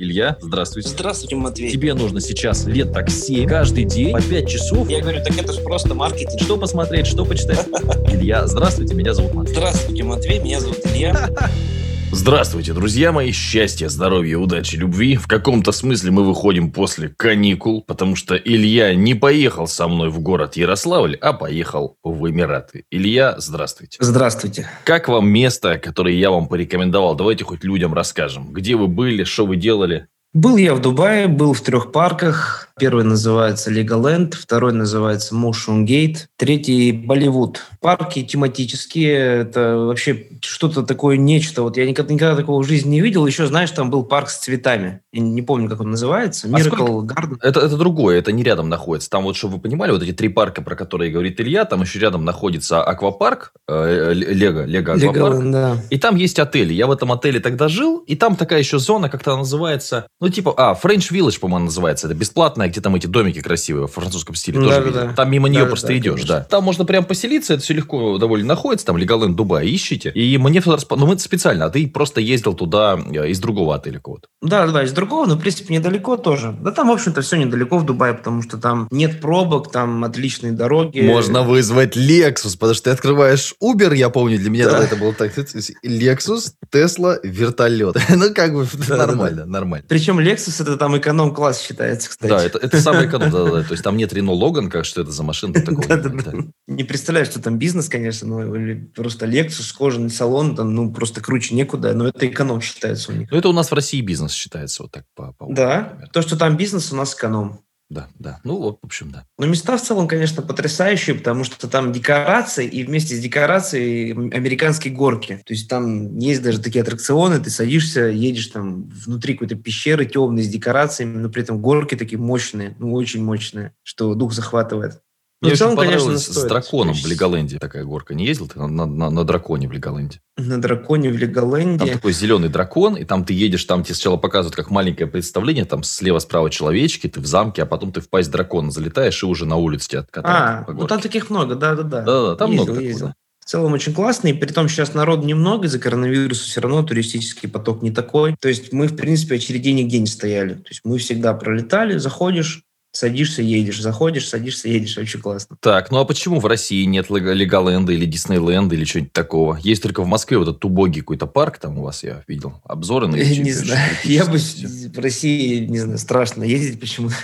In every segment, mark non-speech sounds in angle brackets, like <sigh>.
Илья, здравствуйте. Здравствуйте, Матвей. Тебе нужно сейчас лет так 7, каждый день по 5 часов. Я говорю, так это же просто маркетинг. Что посмотреть, что почитать? <laughs> Илья, здравствуйте, меня зовут Матвей. Здравствуйте, Матвей, меня зовут Илья. <laughs> Здравствуйте, друзья мои. Счастья, здоровья, удачи, любви. В каком-то смысле мы выходим после каникул, потому что Илья не поехал со мной в город Ярославль, а поехал в Эмираты. Илья, здравствуйте. Здравствуйте. Как вам место, которое я вам порекомендовал? Давайте хоть людям расскажем. Где вы были, что вы делали? Был я в Дубае, был в трех парках. Первый называется Legoland, второй называется Motion Gate, третий Болливуд. Парки тематические, это вообще что-то такое нечто. Вот я никогда, никогда такого в жизни не видел. Еще, знаешь, там был парк с цветами. Я не помню, как он называется. А Miracle сколько- Garden. Это, это другое, это не рядом находится. Там вот, чтобы вы понимали, вот эти три парка, про которые говорит Илья, там еще рядом находится аквапарк, э, Лего, Лего аквапарк. Да. И там есть отели. Я в этом отеле тогда жил, и там такая еще зона, как-то называется, ну, типа, а, French Village, по-моему, называется. Это бесплатная, где там эти домики красивые в французском стиле. тоже Да-да-да. видел. Там мимо нее Да-да-да, просто идешь, конечно. да. Там можно прям поселиться, это все легко довольно находится, там Леголенд, Дубай, ищите. И мне туда распо- ну, мы специально, а ты просто ездил туда э, из другого отеля какого-то. Да, да, из другого, но, в принципе, недалеко тоже. Да там, в общем-то, все недалеко в Дубае, потому что там нет пробок, там отличные дороги. Можно вызвать Lexus, потому что ты открываешь Uber, я помню, для меня Да. тогда это было так. Lexus, Tesla, вертолет. <laughs> Ну, как бы нормально, нормально. Причем Lexus это там эконом-класс считается, кстати. Да, это, это самый эконом, да, да. То есть там нет Рено Логан, как что это за машина такого. Не представляю, что там бизнес, конечно, но или просто Lexus, кожаный салон, там, ну, просто круче некуда, но это эконом считается у них. Ну, это у нас в России бизнес считается вот так по, Да, то, что там бизнес, у нас эконом. Да, да. Ну, вот, в общем, да. Но места в целом, конечно, потрясающие, потому что там декорации, и вместе с декорацией американские горки. То есть там есть даже такие аттракционы, ты садишься, едешь там внутри какой-то пещеры темной с декорациями, но при этом горки такие мощные, ну, очень мощные, что дух захватывает. Мне Ну, очень целом, конечно, понравилось с драконом в Леголенде такая горка. Не ездил ты на, на- на- на драконе в Леголенде? На драконе в Там Леголенде. такой зеленый дракон, и там ты едешь, там тебе сначала показывают как маленькое представление, там слева-справа человечки, ты в замке, а потом ты в пасть дракона залетаешь, и уже на улице тебя откатают А, ну там таких много, да-да-да. Да-да, там Ездил, много такого, ездил. да. В целом очень классно, и при том сейчас народу немного, из-за коронавируса все равно туристический поток не такой. То есть мы, в принципе, очередей нигде не стояли. То есть мы всегда пролетали, заходишь, садишься, едешь, заходишь, садишься, едешь. Очень классно. Так, ну а почему в России нет Лего- Леголенда или Диснейленда или что-нибудь такого? Есть только в Москве вот этот убогий какой-то парк, там у вас я видел обзоры на не знаю. <laughs> Я бы в России, не знаю, страшно ездить почему-то.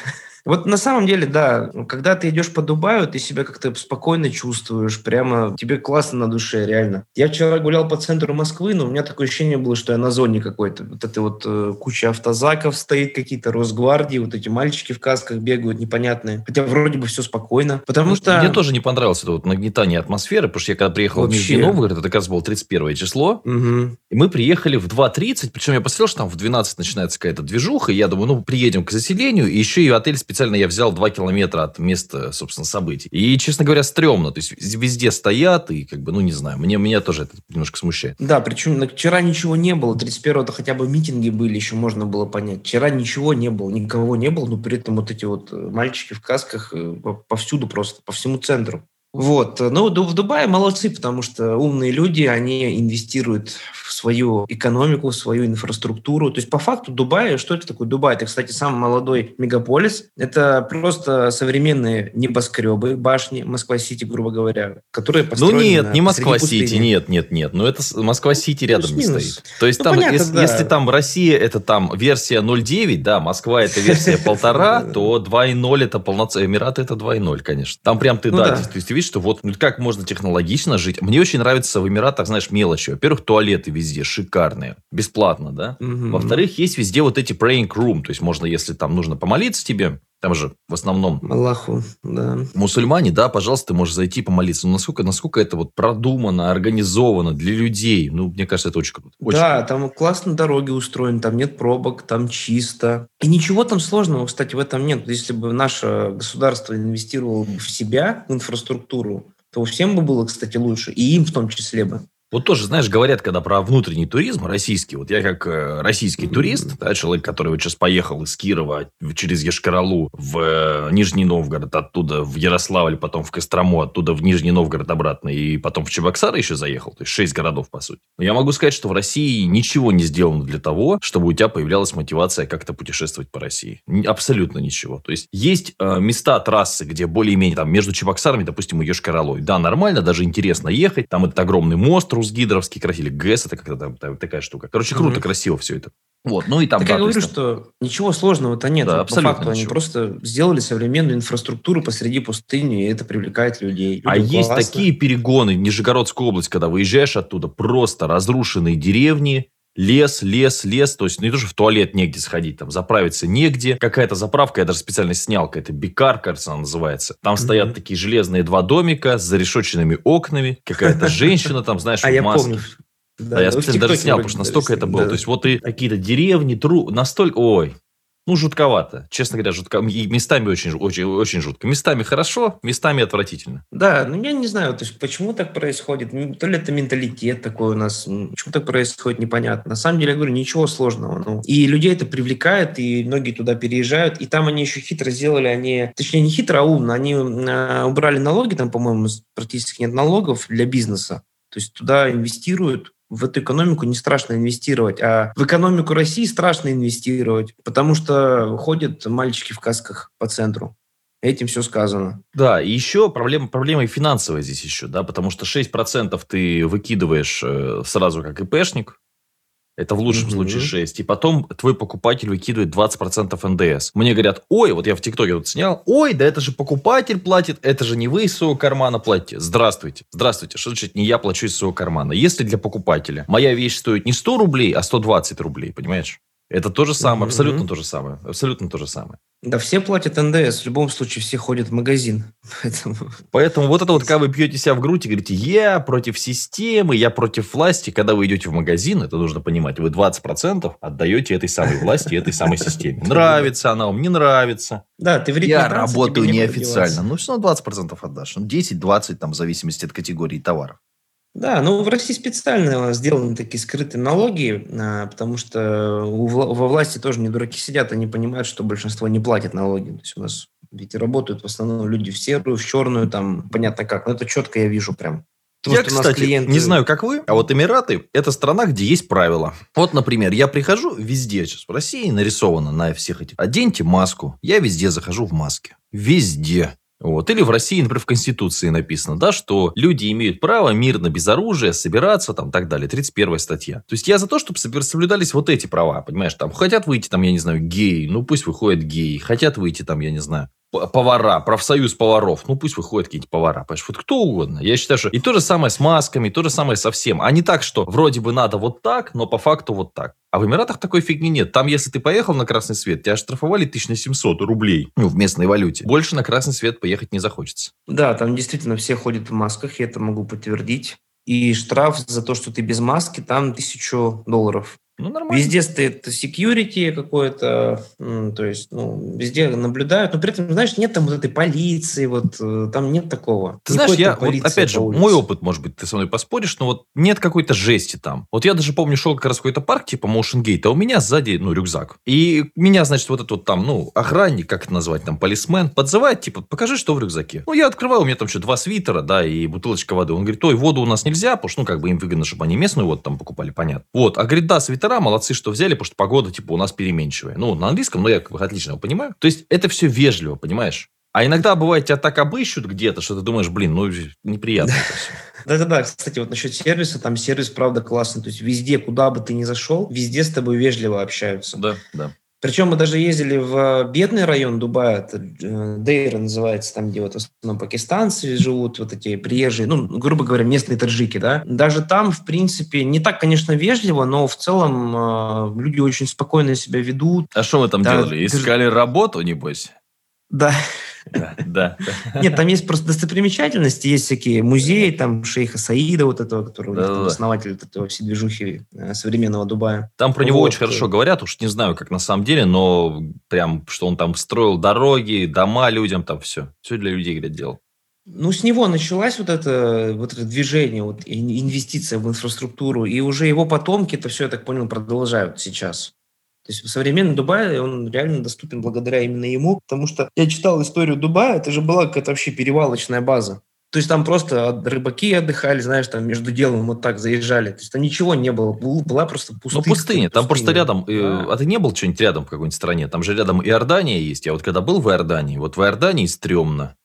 Вот на самом деле, да, когда ты идешь по Дубаю, ты себя как-то спокойно чувствуешь, прямо тебе классно на душе, реально. Я вчера гулял по центру Москвы, но у меня такое ощущение было, что я на зоне какой-то. Вот это вот э, куча автозаков стоит, какие-то Росгвардии, вот эти мальчики в касках бегают непонятные. Хотя вроде бы все спокойно. Потому Ну, что... Мне тоже не понравилось это вот нагнетание атмосферы, потому что я когда приехал в Вообще. Нижний Новгород, это как раз было 31 число, Мгм. и мы приехали в 2.30, причем я посмотрел, что там в 12 начинается какая-то движуха, и я думаю, ну, приедем к заселению, и еще и отель специально я взял 2 километра от места, собственно, событий. И, честно говоря, стрёмно, то есть везде стоят, и как бы, ну, не знаю, мне, меня тоже это немножко смущает. Да, причем на- вчера ничего не было. 31-го хотя бы митинги были, еще можно было понять. Вчера ничего не было, никого не было, но при этом вот эти вот э, мальчики в касках э, по- повсюду просто, по всему центру. Вот. Ну, в Дубае молодцы, потому что умные люди, они инвестируют в свою экономику, в свою инфраструктуру. То есть, по факту, Дубай, что это такое Дубай? Это, кстати, самый молодой мегаполис. Это просто современные небоскребы, башни Москва-Сити, грубо говоря, которые Ну построены нет, на- не Москва-Сити, нет, нет, нет. Ну это Москва-Сити рядом не стоит. То есть Ну, там, понятно, если, да. если там Россия это там версия 0.9, да, Москва это версия <laughs> полтора, то 2.0 это полноценный, Эмираты это 2.0, конечно. Там прям ты, Ну да, да. то есть ты видишь, что вот ну, как можно технологично жить. Мне очень нравится в Эмиратах, знаешь, мелочи. Во-первых, туалеты везде шикарные, бесплатно, да. Мгм. Во-вторых, есть везде вот эти praying room, то есть можно, если там нужно помолиться тебе, там же в основном Аллаху, да. мусульмане, да, пожалуйста, ты можешь зайти помолиться. Но насколько, насколько это вот продумано, организовано для людей, ну, мне кажется, это очень круто. Очень да, круто. там классно дороги устроены, там нет пробок, там чисто. И ничего там сложного, кстати, в этом нет. Если бы наше государство инвестировало бы в себя, в инфраструктуру, то всем бы было, кстати, лучше. И им в том числе бы. Вот тоже, знаешь, говорят, когда про внутренний туризм российский, вот я как э, российский турист, да, человек, который вот сейчас поехал из Кирова через Ешкаралу в э, Нижний Новгород, оттуда в Ярославль, потом в Кострому, оттуда в Нижний Новгород обратно, и потом в Чебоксары еще заехал, то есть шесть городов, по сути. Но я могу сказать, что в России ничего не сделано для того, чтобы у тебя появлялась мотивация как-то путешествовать по России. Абсолютно ничего. То есть, есть э, места, трассы, где более-менее там между Чебоксарами, допустим, и Йошкар-Олой. Да, нормально, даже интересно ехать. Там этот огромный мост Русгидровский красили. ГЭС, это как-то там, такая штука. Короче, круто, mm-hmm. красиво все это. Вот, ну и там... Так да, я говорю, есть, что ничего сложного-то нет. Да, вот абсолютно по факту ничего. они просто сделали современную инфраструктуру посреди пустыни, и это привлекает людей. а классно. есть такие перегоны, Нижегородская область, когда выезжаешь оттуда, просто разрушенные деревни, лес, лес, лес, то есть ну, не то, что в туалет негде сходить, там заправиться негде. Какая-то заправка, я даже специально снял, какая-то бикар, кажется, она называется. Там mm-hmm. стоят такие железные два домика с зарешоченными окнами, какая-то <laughs> женщина там, знаешь, а в маске. Да, да, я специально даже снял, потому что настолько это было. Да. То есть вот и какие-то деревни, тру, настолько, ой, ну, жутковато. Честно говоря, жутко. И местами очень, очень, очень жутко. Местами хорошо, местами отвратительно. Да, ну я не знаю, то есть почему так происходит. То ли это менталитет такой у нас. Почему так происходит, непонятно. На самом деле, я говорю, ничего сложного. Ну, и людей это привлекает, и многие туда переезжают. И там они еще хитро сделали, они, точнее, не хитро, а умно. Они э, убрали налоги, там, по-моему, практически нет налогов для бизнеса. То есть туда инвестируют, в эту экономику не страшно инвестировать, а в экономику России страшно инвестировать, потому что ходят мальчики в касках по центру. Этим все сказано. Да, и еще проблема, проблема и финансовая здесь еще, да, потому что 6% ты выкидываешь э, сразу как ИПшник, это в лучшем угу. случае 6. И потом твой покупатель выкидывает 20% НДС. Мне говорят, ой, вот я в ТикТоке вот снял, ой, да это же покупатель платит, это же не вы из своего кармана платите. Здравствуйте. Здравствуйте. Что значит не я плачу из своего кармана? Если для покупателя моя вещь стоит не 100 рублей, а 120 рублей, понимаешь? Это то же самое, mm-hmm. абсолютно то же самое. Абсолютно то же самое. Да, все платят НДС. В любом случае, все ходят в магазин. <laughs> Поэтому, Поэтому вот это вот, когда вы бьете себя в грудь и говорите, я против системы, я против власти, когда вы идете в магазин, это нужно понимать, вы 20% отдаете этой самой власти, этой самой системе. <laughs> Нравится она вам, не нравится. Да, ты в Я работаю неофициально. Ну, все равно 20% отдашь. 10-20, ну, там, в зависимости от категории товаров. Да, ну в России специально сделаны такие скрытые налоги, а, потому что во власти тоже не дураки сидят, они понимают, что большинство не платит налоги. То есть у нас ведь работают в основном люди в серую, в черную, там понятно как. Но это четко я вижу прям. Потому я, кстати, клиенты... не знаю, как вы, а вот Эмираты – это страна, где есть правила. Вот, например, я прихожу везде сейчас в России нарисовано на всех этих. Оденьте маску. Я везде захожу в маске. Везде. Вот. Или в России, например, в Конституции написано, да, что люди имеют право мирно, без оружия, собираться, там, так далее. 31 статья. То есть, я за то, чтобы соблюдались вот эти права, понимаешь, там, хотят выйти, там, я не знаю, геи, ну, пусть выходят геи, хотят выйти, там, я не знаю, повара, профсоюз поваров, ну пусть выходят какие-то повара, понимаешь, вот кто угодно. Я считаю, что и то же самое с масками, то же самое со всем. А не так, что вроде бы надо вот так, но по факту вот так. А в Эмиратах такой фигни нет. Там, если ты поехал на красный свет, тебя штрафовали тысяч на 700 рублей ну, в местной валюте. Больше на красный свет поехать не захочется. Да, там действительно все ходят в масках, я это могу подтвердить. И штраф за то, что ты без маски, там тысячу долларов. Ну, нормально. Везде стоит security какое-то, то есть, ну, везде наблюдают, но при этом, знаешь, нет там вот этой полиции, вот э, там нет такого. Ты знаешь, я, вот, опять же, мой опыт, может быть, ты со мной поспоришь, но вот нет какой-то жести там. Вот я даже помню, шел как раз какой-то парк, типа Motion Gate, а у меня сзади, ну, рюкзак. И меня, значит, вот этот вот там, ну, охранник, как это назвать, там, полисмен, подзывает, типа, покажи, что в рюкзаке. Ну, я открываю, у меня там что, два свитера, да, и бутылочка воды. Он говорит, ой, воду у нас нельзя, потому что, ну, как бы им выгодно, чтобы они местную воду там покупали, понятно. Вот, а говорит, да, свитер свитера, молодцы, что взяли, потому что погода, типа, у нас переменчивая. Ну, на английском, но я как бы отлично его понимаю. То есть, это все вежливо, понимаешь? А иногда бывает, тебя так обыщут где-то, что ты думаешь, блин, ну, неприятно это все. <laughs> Да-да-да, кстати, вот насчет сервиса, там сервис, правда, классный. То есть везде, куда бы ты ни зашел, везде с тобой вежливо общаются. Да, да. Причем мы даже ездили в э, бедный район Дубая, это э, Дейра называется, там, где вот в основном пакистанцы живут, вот эти приезжие, ну, грубо говоря, местные таджики, да. Даже там, в принципе, не так, конечно, вежливо, но в целом э, люди очень спокойно себя ведут. А что вы там да, делали? Искали ты... работу, небось? Да. Да. Нет, там есть просто достопримечательности, есть всякие музеи, там шейха Саида, вот этого, который основатель этого всей движухи э, современного Дубая. Там про него очень хорошо говорят, уж не знаю, как на самом деле, но прям, что он там строил дороги, дома людям, там все. Все для людей, говорят, делал. Ну, с него началось вот это, вот это движение, вот инвестиция в инфраструктуру, и уже его потомки это все, я так понял, продолжают сейчас. То есть современный Дубай, он реально доступен благодаря именно ему, потому что я читал историю Дубая, это же была какая-то вообще перевалочная база. То есть там просто рыбаки отдыхали, знаешь, там между делом вот так заезжали. То есть там ничего не было. Была просто пустыня. Ну, пустыня. Там просто рядом... Э, да. А ты не был что-нибудь рядом в какой-нибудь стране? Там же рядом Иордания есть. Я вот когда был в Иордании, вот в Иордании стрёмно.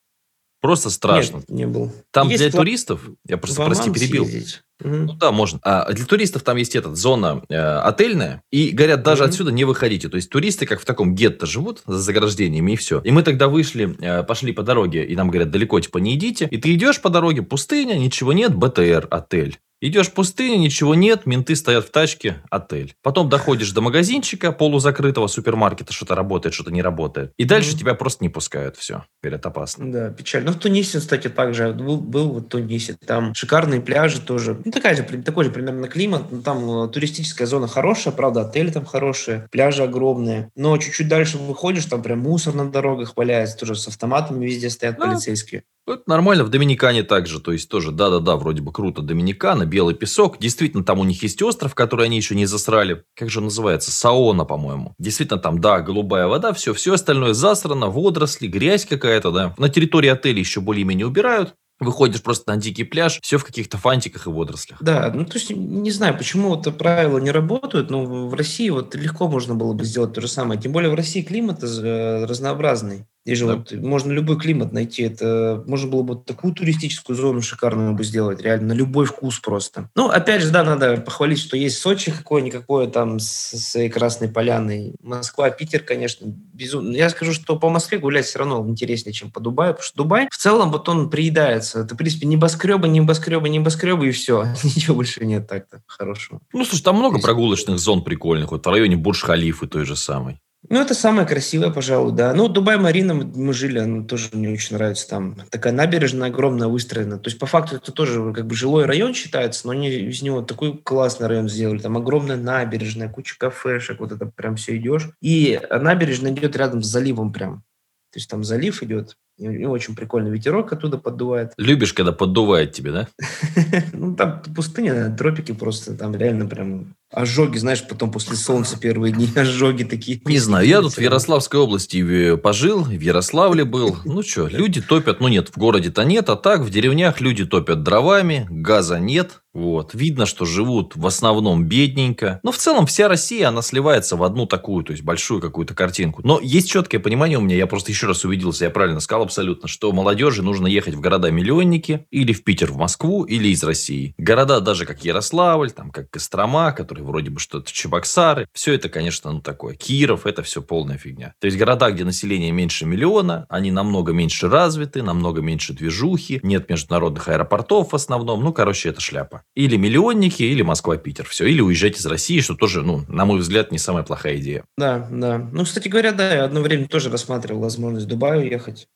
Просто страшно. Нет, не был. Там есть для туристов, я просто, прости, перебил. Съездить. Ну да, можно. А для туристов там есть эта зона э, отельная, и говорят, даже mm-hmm. отсюда не выходите. То есть туристы как в таком гетто живут за заграждениями и все. И мы тогда вышли, э, пошли по дороге, и нам говорят, далеко типа не идите. И ты идешь по дороге, пустыня, ничего нет, БТР, отель. Идешь в пустыню, ничего нет, менты стоят в тачке, отель. Потом доходишь до магазинчика полузакрытого супермаркета, что-то работает, что-то не работает. И дальше mm-hmm. тебя просто не пускают, все. Говорят, опасно. Да, печально. Ну, в Тунисе, кстати, также был, был в Тунисе. Там шикарные пляжи тоже. Ну, такая же, такой же примерно климат. Ну, там э, туристическая зона хорошая, правда, отели там хорошие, пляжи огромные. Но чуть-чуть дальше выходишь, там прям мусор на дорогах валяется, тоже с автоматами везде стоят да. полицейские. Это нормально, в Доминикане также, то есть тоже, да-да-да, вроде бы круто, Доминикана, белый песок, действительно, там у них есть остров, который они еще не засрали, как же он называется, Саона, по-моему. Действительно, там, да, голубая вода, все, все остальное засрано, водоросли, грязь какая-то, да. На территории отеля еще более-менее убирают, Выходишь просто на дикий пляж, все в каких-то фантиках и водорослях. Да, ну то есть не знаю, почему это правила не работают, но в России вот легко можно было бы сделать то же самое. Тем более в России климат э, разнообразный. Здесь же да. можно любой климат найти. Это можно было бы такую туристическую зону шикарную бы сделать, реально на любой вкус просто. Ну, опять же, да, надо похвалить, что есть Сочи какое-никакое там с своей Красной Поляной. Москва, Питер, конечно, безумно. Я скажу, что по Москве гулять все равно интереснее, чем по Дубаю, потому что Дубай в целом вот он приедается. Это, в принципе, небоскребы, небоскребы, небоскребы и все. <laughs> Ничего больше нет так-то хорошего. Ну, слушай, там много прогулочных зон прикольных. Вот в районе Бурж-Халифы той же самой. Ну, это самое красивое, пожалуй, да. Ну, Дубай-Марина, мы жили, она тоже мне очень нравится. Там такая набережная огромная выстроена. То есть, по факту, это тоже как бы жилой район считается, но они из него такой классный район сделали. Там огромная набережная, куча кафешек, вот это прям все идешь. И набережная идет рядом с заливом прям. То есть там залив идет, и очень прикольный ветерок оттуда поддувает. Любишь, когда поддувает тебе, да? <laughs> Ну, там пустыня, тропики просто, там реально прям ожоги, знаешь, потом после солнца первые дни ожоги такие. Не знаю, я тут в Ярославской области пожил, в Ярославле был. Ну что, люди топят, ну нет, в городе-то нет, а так в деревнях люди топят дровами, газа нет, вот. Видно, что живут в основном бедненько. Но в целом вся Россия, она сливается в одну такую, то есть большую какую-то картинку. Но есть четкое понимание у меня, я просто еще раз увиделся, я правильно сказал абсолютно, что молодежи нужно ехать в города-миллионники, или в Питер, в Москву, или из России. Города даже как Ярославль, там как Кострома, которые вроде бы что-то Чебоксары. Все это, конечно, ну такое. Киров, это все полная фигня. То есть города, где население меньше миллиона, они намного меньше развиты, намного меньше движухи, нет международных аэропортов в основном. Ну, короче, это шляпа. Или миллионники, или Москва-Питер. Все. Или уезжать из России, что тоже, ну, на мой взгляд, не самая плохая идея. Да, да. Ну, кстати говоря, да, я одно время тоже рассматривал возможность в Дубай уехать.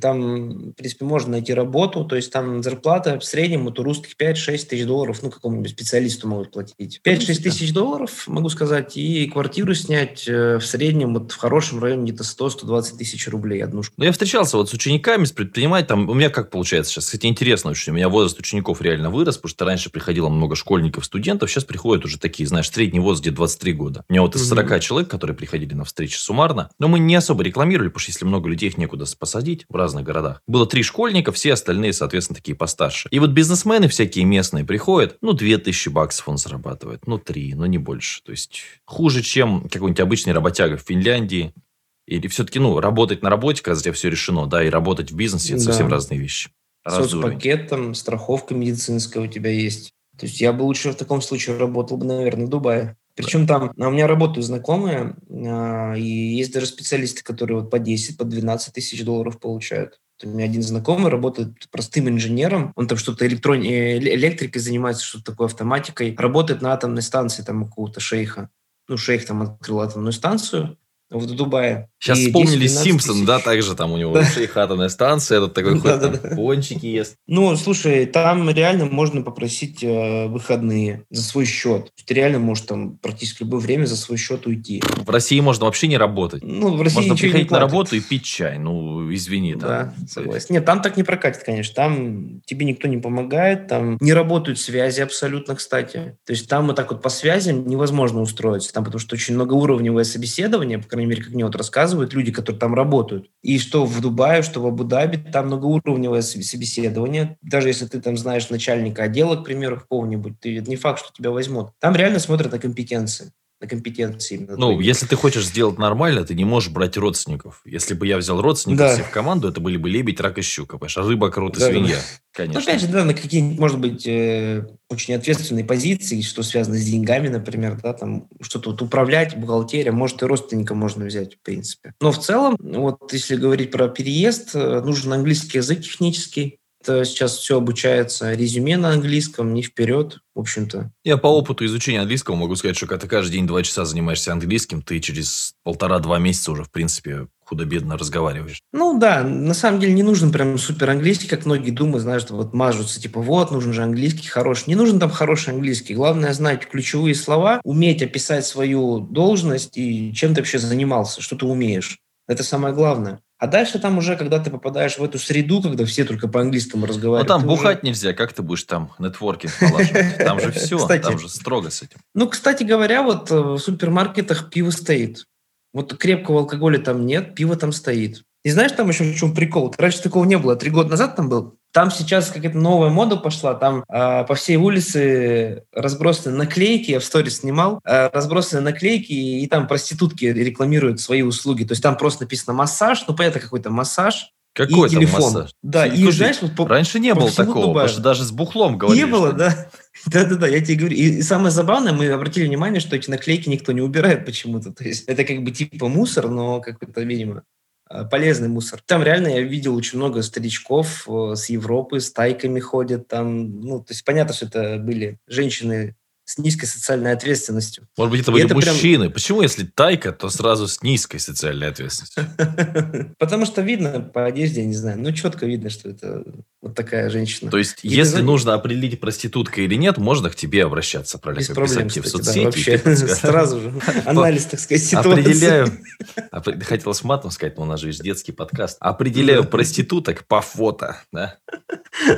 Там, в принципе, можно найти работу, то есть там зарплата в среднем вот у русских 5-6 тысяч долларов, ну, какому-нибудь специалисту могут платить. 5-6 тысяч долларов, могу сказать, и квартиру снять э, в среднем вот в хорошем районе где-то 100-120 тысяч рублей однушку. Ну, я встречался вот с учениками, с предпринимателями, у меня как получается сейчас, кстати, интересно очень, у меня возраст учеников реально вырос, потому что раньше приходило много школьников, студентов, сейчас приходят уже такие, знаешь, средний возраст где 23 года. У меня вот из 40 mm-hmm. человек, которые приходили на встречи суммарно, но мы не особо рекламировали, потому что если много людей, их некуда посадить в разных городах. Было три школьника, все остальные, соответственно, такие постарше. И вот бизнесмены всякие местные приходят, ну, две тысячи баксов он зарабатывает, ну, три, но не больше. То есть, хуже, чем какой-нибудь обычный работяга в Финляндии. Или все-таки, ну, работать на работе, когда у тебя все решено, да, и работать в бизнесе, это да. совсем разные вещи. Соцпакет, там, страховка медицинская у тебя есть. То есть я бы лучше в таком случае работал бы, наверное, в Дубае. Причем там у меня работают знакомые, а, и есть даже специалисты, которые вот по 10, по 12 тысяч долларов получают. У меня один знакомый работает простым инженером, он там что-то электрон... Э, электрикой занимается, что-то такое автоматикой, работает на атомной станции там у какого-то шейха. Ну, шейх там открыл атомную станцию, в Дубае. Сейчас И вспомнили 10-12 Симпсон, да, также там у него шейх атомная станция, этот такой ходит, там Да-да-да. пончики ест. Ну, слушай, там реально можно попросить э, выходные за свой счет. Ты реально можешь там практически любое время за свой счет уйти. В России можно вообще не работать. Ну, в России Можно приходить на работу и пить чай. Ну, извини. там. Да, есть- согласен. Нет, там так не прокатит, конечно. Там тебе никто не помогает, там не работают связи абсолютно, кстати. То есть там вот так вот по связям невозможно устроиться, там потому что очень многоуровневое собеседование, по крайней мере, как мне вот рассказывают люди, которые там работают. И что в Дубае, что в Абу-Даби, там многоуровневое соб- собеседование. Даже если ты там знаешь начальника отдела, к примеру, какого-нибудь, ты, не факт, что тебя возьмут. Там реально смотрят на компетенции. На компетенции именно. Ну, твои. если ты хочешь сделать нормально, ты не можешь брать родственников. Если бы я взял родственников Да. все в команду, это были бы лебедь, рак и щука. Понимаешь? А рыба, крот и Да, да, свинья. Ну, Конечно. опять же, да, на какие-нибудь, может быть, э, очень ответственные позиции, что связано с деньгами, например, да, там что-то вот управлять, бухгалтерия, может, и родственника можно взять, в принципе. Но в целом, вот если говорить про переезд, э, нужен английский язык технический. Сейчас все обучается резюме на английском, не вперед, в общем-то. Я по опыту изучения английского могу сказать, что когда ты каждый день два часа занимаешься английским, ты через полтора-два месяца уже, в принципе, худо-бедно разговариваешь. Ну да, на самом деле не нужен прям супер английский, как многие думают, знаешь, вот мажутся, типа вот, нужен же английский хороший. Не нужен там хороший английский. Главное знать ключевые слова, уметь описать свою должность и чем ты вообще занимался, что ты умеешь. Это самое главное. А дальше там уже, когда ты попадаешь в эту среду, когда все только по-английскому Но разговаривают. там ты уже- бухать нельзя, как ты будешь там нетворкинг налаживать? <laughs> Там же все, Кстати. там же строго с этим. Ну, кстати говоря, вот э, в супермаркетах пиво стоит. Вот крепкого алкоголя там нет, пиво там стоит. И знаешь, там еще в чем прикол? Раньше такого не было, три года назад там был. Там сейчас какая-то новая мода пошла, там а, по всей улице разбросаны наклейки, я в сторис снимал, а, разбросаны наклейки, и там проститутки рекламируют свои услуги. То есть там просто написано массаж, ну понятно, какой-то массаж Какой и там телефон. массаж? Да, и Слушай, знаешь, вот по- Раньше не по было такого, Дубаю. потому что даже с бухлом говорили. не было, что- да? <laughs> Да-да-да, я тебе говорю. И, и самое забавное, мы обратили внимание, что эти наклейки никто не убирает почему-то. То есть это как бы типа мусор, но какой-то, видимо, э, полезный мусор. Там реально я видел очень много старичков э, с Европы, с тайками ходят там. Ну, то есть понятно, что это были женщины с низкой социальной ответственностью. Может быть, это были это прям- мужчины. Почему, если тайка, то сразу с низкой социальной ответственностью? <laughs> Потому что видно по одежде, я не знаю, ну четко видно, что это вот такая женщина. То есть, если нужно определить, проститутка или нет, можно к тебе обращаться, правильно? Без проблем, в соцсети. <laughs> сразу же. <laughs> Анализ, так сказать, ситуации. Определяю. Опре- Хотелось матом сказать, но у нас же есть детский подкаст. Определяю проституток по фото, да?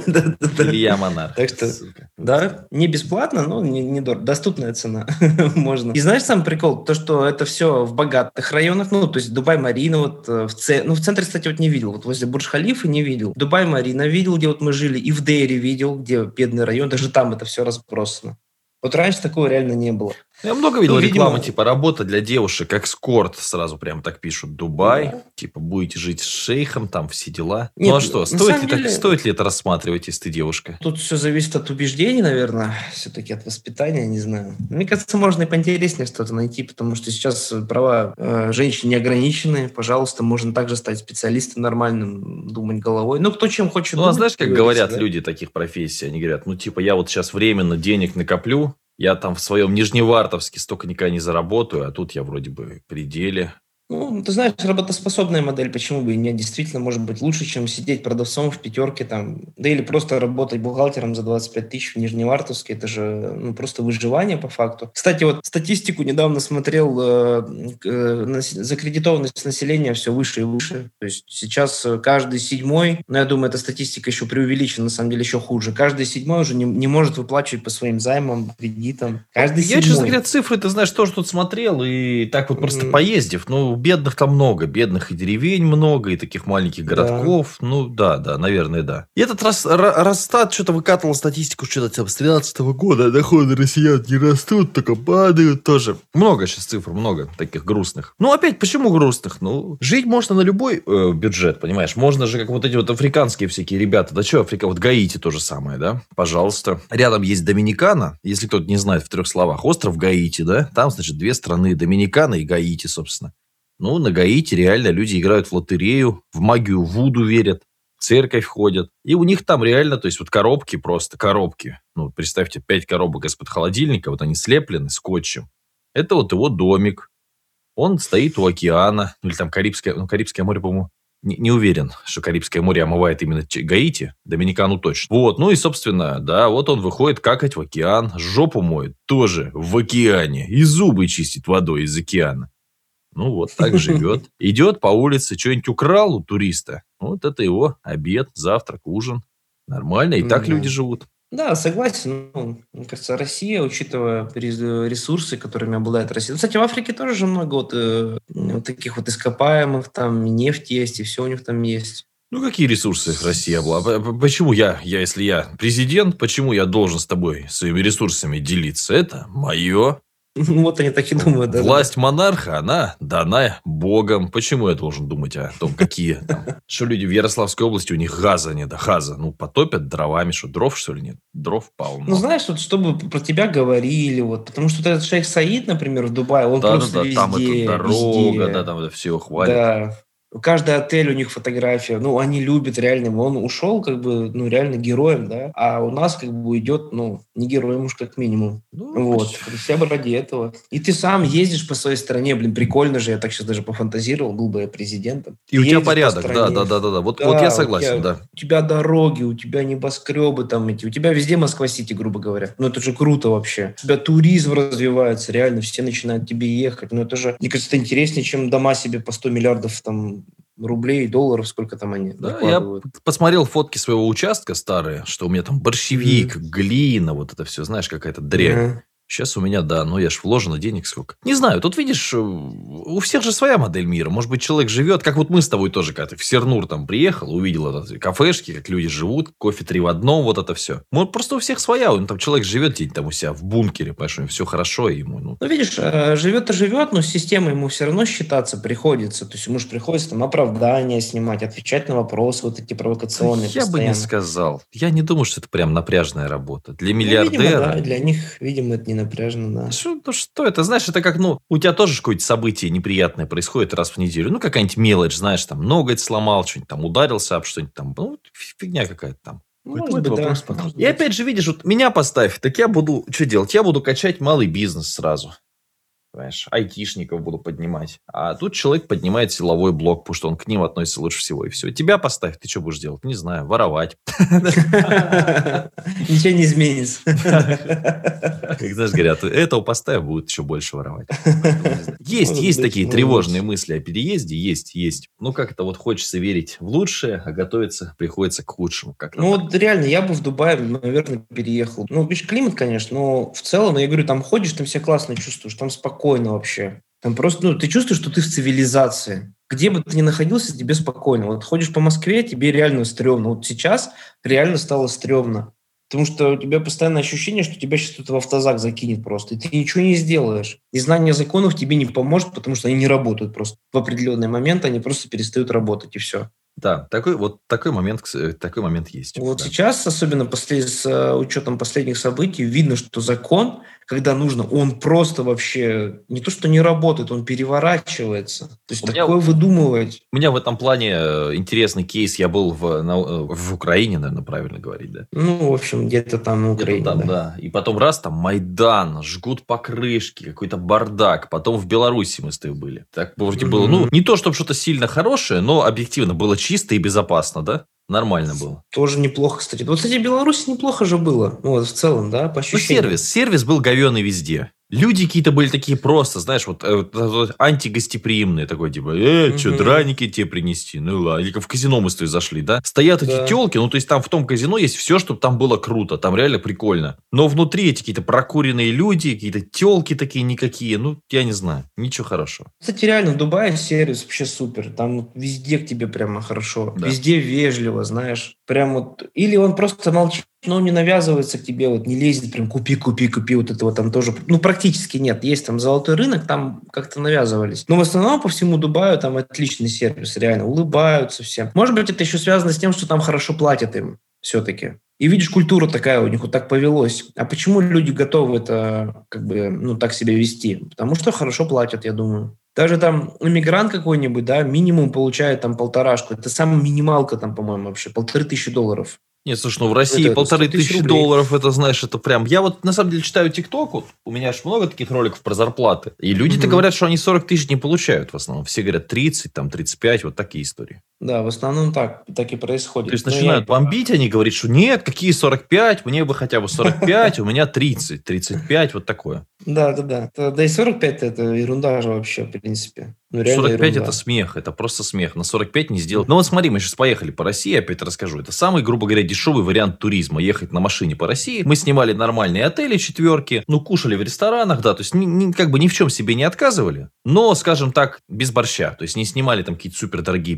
Илья Монарх. Так что-. Да, не бесплатно, но не, не дорого. Доступная цена. <laughs> Можно. И знаешь сам прикол? То, что это все в богатых районах, ну, то есть Дубай-Марина, вот э, в, ц... ну, в центре, кстати, вот не видел. Вот возле Бурж-Халифа не видел. Дубай-Марина видел, где вот мы жили, и в Дейре видел, где бедный район. Даже там это все разбросано. Вот раньше такого реально не было. Я много видел Ну, видимо- рекламы, типа работа для девушек, экскорт, сразу прям так пишут. Дубай, Да. типа будете жить с шейхом, там все дела. Нет, ну а что, стоит ли, так- деле- стоит ли это рассматривать, если ты девушка? Тут все зависит от убеждений, наверное, все-таки от воспитания, не знаю. Мне кажется, можно и поинтереснее что-то найти, потому что сейчас права э, женщин не ограничены. Пожалуйста, можно также стать специалистом нормальным, думать головой. Ну, кто чем хочет Ну, а думать, знаешь, как говорится, говорят да? люди таких профессий? Они говорят, ну, типа, я вот сейчас временно денег накоплю, я там в своем Нижневартовске столько никогда не заработаю, а тут я вроде бы при деле. Ну, ты знаешь, работоспособная модель, почему бы и нет, действительно может быть лучше, чем сидеть продавцом в пятерке там, да или просто работать бухгалтером за 25 тысяч в Нижневартовске, это же ну, просто выживание по факту. Кстати, вот статистику недавно смотрел, э, э, закредитованность населения все выше и выше, то есть сейчас э, каждый седьмой, но я думаю, эта статистика еще преувеличена, на самом деле еще хуже, каждый седьмой уже не, не может выплачивать по своим займам, кредитам, каждый Я, честно седьмой. говоря, цифры, ты знаешь, тоже тут смотрел, и так вот просто Мгм. поездив, ну, бедных там много, бедных и деревень много, и таких маленьких Да. городков, ну, да, да, наверное, да. И этот Ро- Росстат что-то выкатывал статистику, что-то с 13 года доходы россиян не растут, только падают тоже. Много сейчас цифр, много таких грустных. Ну, опять, почему грустных? Ну, жить можно на любой э, бюджет, понимаешь? Можно же, как вот эти вот африканские всякие ребята, да что, Африка, вот Гаити то же самое, да? Пожалуйста. Рядом есть Доминикана, если кто-то не знает в трех словах, остров Гаити, да? Там, значит, две страны, Доминикана и Гаити, собственно. Ну, на Гаити реально люди играют в лотерею, в магию Вуду верят, в церковь ходят. И у них там реально, то есть вот коробки просто, коробки. Ну, представьте, пять коробок из-под холодильника, вот они слеплены скотчем. Это вот его домик. Он стоит у океана, ну или там Карибское, ну, Карибское море, по-моему, не, не уверен, что Карибское море омывает именно Гаити, Доминикану точно. Вот, ну и, собственно, да, вот он выходит какать в океан, жопу моет тоже в океане, и зубы чистит водой из океана. Ну вот, <laughs> так живет. Идет по улице, что-нибудь украл у туриста. Вот это его обед, завтрак, ужин. Нормально, и так люди живут. Да, согласен. Ну, мне кажется, Россия, учитывая ресурсы, которыми обладает Россия. Кстати, в Африке тоже же много вот, э, вот таких вот ископаемых, там нефть есть, и все у них там есть. Ну, какие ресурсы Россия была? Почему я, я, если я президент, почему я должен с тобой своими ресурсами делиться? Это мое. Вот они так и думают. Да, Власть да. монарха, она дана Богом. Почему я должен думать о том, какие там... Что люди в Ярославской области, у них газа нет, газа. Ну, потопят дровами, что дров, что ли, нет? Дров полно. Ну, знаешь, вот чтобы про тебя говорили, вот, потому что этот шейх Саид, например, в Дубае, он да, просто да, да, везде, там это дорога, везде. да, там это все хвалят. Да, Каждый отель у них фотография. Ну, они любят реально. Он ушел как бы, ну, реально героем, да. А у нас как бы идет, ну, не героем уж как минимум. Ну, вот. Бы ради этого. И ты сам ездишь по своей стране. Блин, прикольно же. Я так сейчас даже пофантазировал. Был бы я президентом. И у тебя порядок. Да, да, да, да, да. Вот, да, вот я согласен, у тебя, да. У тебя дороги, у тебя небоскребы там эти. У тебя везде Москва-Сити, грубо говоря. Ну, это же круто вообще. У тебя туризм развивается. Реально все начинают тебе ехать. Ну, это же, мне кажется, это интереснее, чем дома себе по 100 миллиардов там рублей, долларов, сколько там они да, Я посмотрел фотки своего участка старые, что у меня там борщевик, mm. глина, вот это все, знаешь, какая-то дрянь. Mm. Сейчас у меня, да, ну я ж вложено денег сколько. Не знаю, тут видишь, э, у всех же своя модель мира. Может быть, человек живет, как вот мы с тобой тоже, когда ты в Сернур там приехал, увидел это, кафешки, как люди живут, кофе три в одном, вот это все. Может, просто у всех своя, он там человек живет где-нибудь там у себя в бункере, понимаешь, все хорошо ему. Ну, ну видишь, э, живет-то живет, но система ему все равно считаться приходится. То есть ему же приходится там оправдания снимать, отвечать на вопросы вот эти провокационные. Я постоянно. бы не сказал. Я не думаю, что это прям напряжная работа. Для миллиардера... Ну, видимо, да, для них, видимо, это не напряжно, да. Что, ну, что это? Знаешь, это как, ну, у тебя тоже какое-то событие неприятное происходит раз в неделю. Ну, какая-нибудь мелочь, знаешь, там, ноготь сломал, что-нибудь там, ударился об что-нибудь там. Ну, фигня какая-то там. Может быть, вопрос да. И опять же, видишь, вот меня поставь, так я буду, что делать? Я буду качать малый бизнес сразу понимаешь, айтишников буду поднимать. А тут человек поднимает силовой блок, потому что он к ним относится лучше всего, и все. Тебя поставь, ты что будешь делать? Не знаю, воровать. <laughs> Ничего не изменится. Как знаешь, говорят, этого поставь, будет еще больше воровать. <laughs> Есть, есть такие тревожные мысли о переезде, есть, есть. Ну, как это вот хочется верить в лучшее, а готовиться приходится к худшему. Ну, вот реально, я бы в Дубае, наверное, переехал. Ну, видишь, климат, конечно, но в целом, я говорю, там ходишь, там себя классно чувствуешь, там спокойно спокойно вообще. Там просто, ну, ты чувствуешь, что ты в цивилизации. Где бы ты ни находился, тебе спокойно. Вот ходишь по Москве, тебе реально стрёмно. Вот сейчас реально стало стрёмно. Потому что у тебя постоянное ощущение, что тебя сейчас кто-то в автозак закинет просто, и ты ничего не сделаешь. И знание законов тебе не поможет, потому что они не работают просто. В определенный момент они просто перестают работать, и все. Да, такой вот такой момент, такой момент есть. Вот да. сейчас, особенно после, с э, учетом последних событий, видно, что закон, когда нужно, он просто вообще не то, что не работает, он переворачивается. То есть у такое меня, выдумывать. У меня в этом плане э, интересный кейс. Я был в, на, э, в Украине, наверное, правильно говорить, да? Ну, в общем, где-то там на Украине. Там, да. да. И потом раз там Майдан, жгут покрышки, какой-то бардак. Потом в Беларуси мы с тобой были. Так вроде mm-hmm. было, ну, не то, чтобы что-то сильно хорошее, но объективно было чисто и безопасно, да? Нормально было. Тоже неплохо, кстати. Вот, кстати, в Беларуси неплохо же было. Ну, вот в целом, да, по ну, ощущениям. Ну, сервис. Сервис был говеный везде. Люди какие-то были такие просто, знаешь, вот, э, вот антигостеприимные, такой типа, э, угу. что, драники тебе принести? Ну ладно. Или как в казино мы с тобой зашли, да? Стоят да. эти телки, ну то есть там в том казино есть все, чтобы там было круто, там реально прикольно. Но внутри эти какие-то прокуренные люди, какие-то телки такие никакие, ну я не знаю, ничего хорошего. Кстати, реально в Дубае сервис вообще супер, там везде к тебе прямо хорошо, да. везде вежливо, знаешь, прям вот, или он просто молчит, но не навязывается к тебе, вот не лезет прям купи, купи, купи, вот этого там тоже, ну, практически нет. Есть там золотой рынок, там как-то навязывались. Но в основном по всему Дубаю там отличный сервис, реально, улыбаются всем. Может быть, это еще связано с тем, что там хорошо платят им все-таки. И видишь, культура такая у них, вот так повелось. А почему люди готовы это, как бы, ну, так себя вести? Потому что хорошо платят, я думаю. Даже там иммигрант какой-нибудь, да, минимум получает там полторашку. Это самая минималка там, по-моему, вообще, полторы тысячи долларов. Нет, слушай, ну в России это, полторы тысячи долларов, это, знаешь, это прям... Я вот, на самом деле, читаю ТикТок, вот, у меня же много таких роликов про зарплаты, и люди-то угу. говорят, что они 40 тысяч не получают в основном. Все говорят 30, там, 35, вот такие истории. Да, в основном так, так и происходит. То есть, Но начинают я... бомбить, они говорят, что нет, какие 45, мне бы хотя бы 45, у меня 30, 35, вот такое. Да, да, да. Да и 45 это ерунда же вообще, в принципе. Ну, 45 ерунда. это смех, это просто смех. На 45 не сделать. Ну вот смотри, мы сейчас поехали по России, опять расскажу. Это самый, грубо говоря, дешевый вариант туризма. Ехать на машине по России. Мы снимали нормальные отели, четверки, ну, кушали в ресторанах, да, то есть ни, ни, как бы ни в чем себе не отказывали. Но, скажем так, без борща. То есть не снимали там какие-то супер дорогие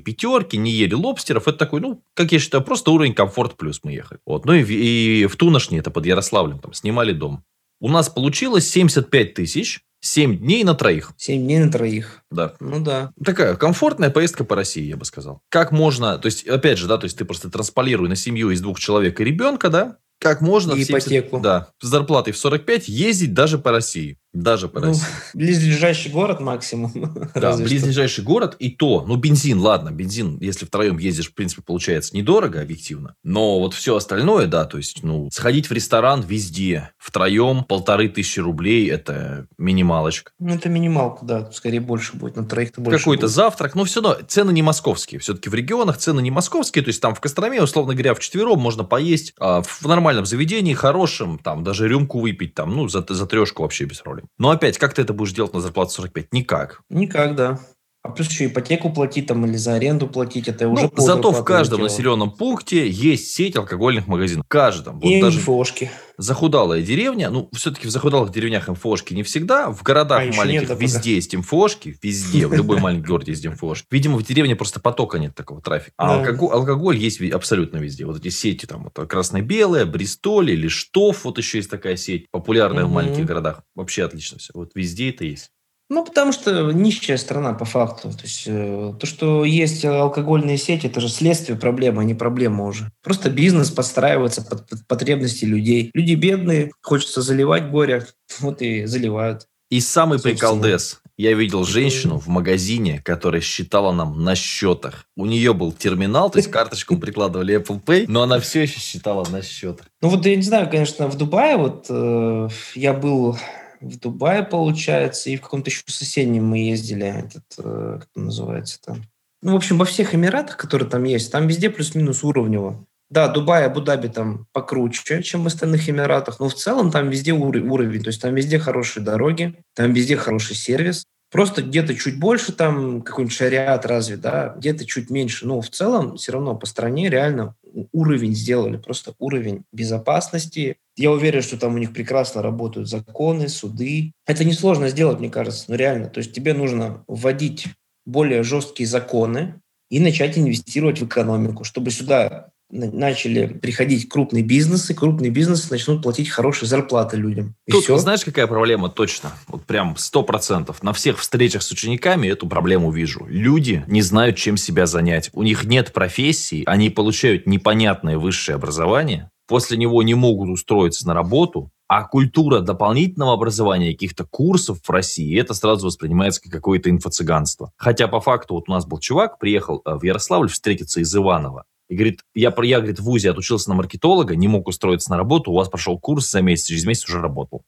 пятерки, не ели лобстеров. Это такой, ну, как я считаю, просто уровень комфорт плюс мы ехали. Вот. Ну и, и в Туношне, это под Ярославлем, там снимали дом. У нас получилось 75 тысяч 7 дней на троих. 7 дней на троих. Да. Ну да. Такая комфортная поездка по России, я бы сказал. Как можно, то есть, опять же, да, то есть ты просто трансполируй на семью из двух человек и ребенка, да, как можно... И 70, ипотеку. Да, с зарплатой в 45 ездить даже по России. Даже по ну, России. Близлежащий город максимум. <laughs> Да, близлежащий город и то. Ну, бензин, ладно, бензин, если втроем ездишь, в принципе, получается недорого, объективно. Но вот все остальное, да, то есть, ну, сходить в ресторан везде втроем полторы тысячи рублей, это минималочка. Ну, это минималка, да, скорее больше будет, на троих-то больше Какой-то завтрак, но все равно цены не московские. Все-таки в регионах цены не московские, то есть там в Костроме, условно говоря, в четвером можно поесть а, в нормальном заведении, хорошем, там даже рюмку выпить, там, ну, за, за трешку вообще без роли. Но опять, как ты это будешь делать на зарплату 45? Никак. Никак, да. А плюс еще ипотеку платить там или за аренду платить, это ну, уже Зато в каждом дело. населенном пункте есть сеть алкогольных магазинов. В каждом. И вот даже МФОшки. Захудалая деревня, ну, все-таки в захудалых деревнях МФОшки не всегда. В городах а маленьких нет, везде есть МФОшки, везде, в любой <laughs> маленький город есть МФОшки. Видимо, в деревне просто потока нет такого трафика. А алкоголь, алкоголь есть абсолютно везде. Вот эти сети там, вот, красно-белая, Бристоль или Штоф, вот еще есть такая сеть, популярная в маленьких городах. Вообще отлично все. Вот везде это есть. Ну, потому что нищая страна по факту. То есть э, то, что есть алкогольные сети, это же следствие проблемы, а не проблема уже. Просто бизнес подстраивается под, под потребности людей. Люди бедные, хочется заливать горе, <laughs> вот и заливают. И самый приколдес. Я видел женщину в магазине, которая считала нам на счетах. У нее был терминал, то есть карточку прикладывали Apple Pay, но она все еще считала на счетах. Ну вот я не знаю, конечно, в Дубае вот э, я был в Дубае, получается, и в каком-то еще соседнем мы ездили, этот, э, как называется там. Ну, в общем, во всех Эмиратах, которые там есть, там везде плюс-минус уровнево. Да, Дубай, Абу-Даби там покруче, чем в остальных Эмиратах, но в целом там везде уровень. То есть там везде хорошие дороги, там везде хороший сервис. Просто где-то чуть больше там какой-нибудь шариат разве, да, где-то чуть меньше. Но в целом все равно по стране реально уровень сделали, просто уровень безопасности. Я уверен, что там у них прекрасно работают законы, суды. Это несложно сделать, мне кажется, но реально. То есть тебе нужно вводить более жесткие законы и начать инвестировать в экономику, чтобы сюда начали приходить крупные бизнесы, крупные бизнесы начнут платить хорошие зарплаты людям. И Тут все. знаешь, какая проблема точно? Вот прям сто процентов. На всех встречах с учениками эту проблему вижу. Люди не знают, чем себя занять. У них нет профессии, они получают непонятное высшее образование, после него не могут устроиться на работу, а культура дополнительного образования, каких-то курсов в России, это сразу воспринимается как какое-то инфо-цыганство. Хотя по факту вот у нас был чувак, приехал э, в Ярославль встретиться из Иванова. И говорит, я, я говорит, в ВУЗе отучился на маркетолога, не мог устроиться на работу, у вас прошел курс за месяц, через месяц уже работал.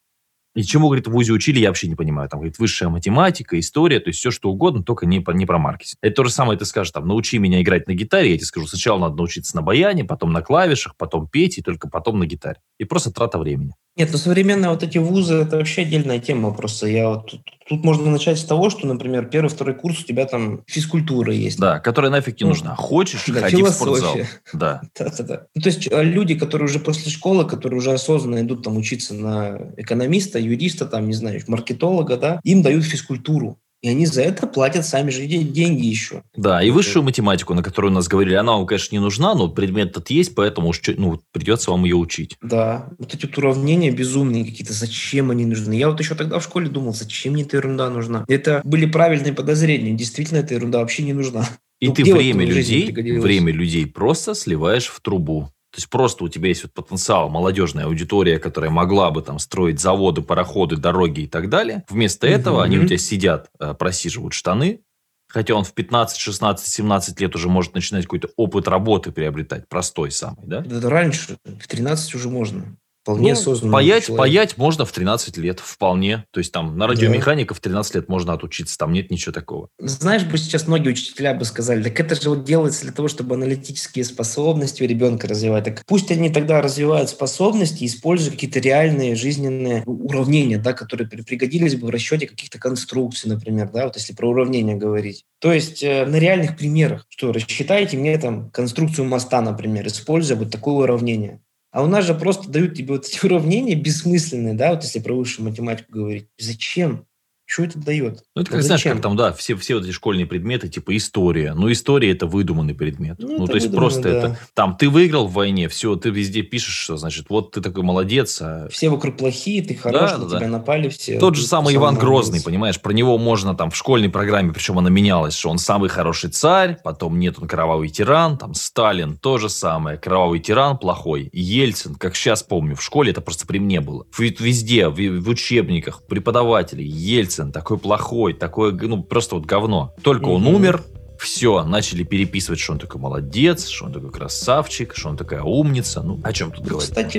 И чему, говорит, в ВУЗе учили, я вообще не понимаю. Там, говорит, высшая математика, история, то есть все, что угодно, только не, не про маркетинг. Это то же самое ты скажешь, там, научи меня играть на гитаре, я тебе скажу, сначала надо научиться на баяне, потом на клавишах, потом петь, и только потом на гитаре. И просто трата времени. Нет, ну современные вот эти вузы, это вообще отдельная тема просто. Я вот, тут, тут можно начать с того, что, например, первый, второй курс у тебя там физкультура есть. Да, которая нафиг не ну, нужна. Хочешь, да, ходи философия. в спортзал. Да. да, да, да. Ну, то есть а, люди, которые уже после школы, которые уже осознанно идут там учиться на экономиста, юриста, там, не знаю, маркетолога, да, им дают физкультуру. И они за это платят сами же деньги еще. Да, и высшую математику, на которую у нас говорили, она вам, конечно, не нужна, но предмет этот есть, поэтому уж, ну, придется вам ее учить. Да, вот эти вот уравнения безумные какие-то, зачем они нужны? Я вот еще тогда в школе думал, зачем мне эта ерунда нужна? Это были правильные подозрения, действительно эта ерунда вообще не нужна. И ну, ты время людей, время людей просто сливаешь в трубу. То есть просто у тебя есть вот потенциал, молодежная аудитория, которая могла бы там строить заводы, пароходы, дороги и так далее. Вместо этого mm-hmm. они у тебя сидят, э, просиживают штаны, Хотя он в 15, 16, 17 лет уже может начинать какой-то опыт работы приобретать, простой самый, да? Это раньше, в 13 уже можно. Вполне Ну, осознанно. паять, человек. паять можно в 13 лет, вполне. То есть там на радиомеханика в 13 лет можно отучиться, там нет ничего такого. Знаешь, бы сейчас многие учителя бы сказали, так это же вот делается для того, чтобы аналитические способности у ребенка развивать. Так пусть они тогда развивают способности, используя какие-то реальные жизненные уравнения, да, которые при- пригодились бы в расчете каких-то конструкций, например, да, вот если про уравнения говорить. То есть э, на реальных примерах, что рассчитайте мне там конструкцию моста, например, используя вот такое уравнение. А у нас же просто дают тебе вот эти <laughs> уравнения бессмысленные, да, вот если про высшую математику говорить. Зачем? Что это дает? Ну, это как, Вот знаешь, как там, да, все, все вот эти школьные предметы, типа история. Ну, история – это выдуманный предмет. Ну, Ну, то есть, просто да. это... Там, ты выиграл в войне, все, ты везде пишешь, что, значит, вот ты такой молодец, а Все вокруг плохие, ты хорош, Да, на да, тебя напали все. Тот же самый сам Иван молодец. Грозный, понимаешь, про него можно там в школьной программе, причем она менялась, что он самый хороший царь, потом нет, он кровавый тиран, там Сталин то же самое, кровавый тиран плохой, Ельцин, как сейчас помню, в школе это просто при мне было. Везде, в, в учебниках, преподаватели, Ельцин такой плохой, такой, ну, просто вот говно. Только он Мгм. умер, все, начали переписывать, что он такой молодец, что он такой красавчик, что он такая умница. Ну, о чем тут говорить? Кстати,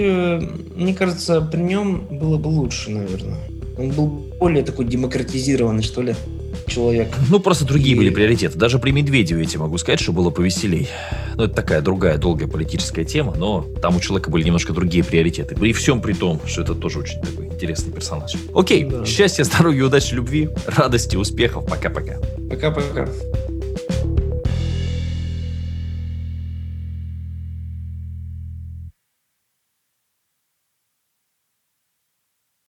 мне кажется, при нем было бы лучше, наверное. Он был более такой демократизированный, что ли, человек. Ну, просто другие И- были приоритеты. Даже при Медведеве я тебе могу сказать, что было повеселей. Ну, это такая другая, долгая политическая тема, но там у человека были немножко другие приоритеты. При всем при том, что это тоже очень такой интересный персонаж. Окей, Да. счастья, здоровья, удачи, любви, радости, успехов. Пока-пока. Пока-пока.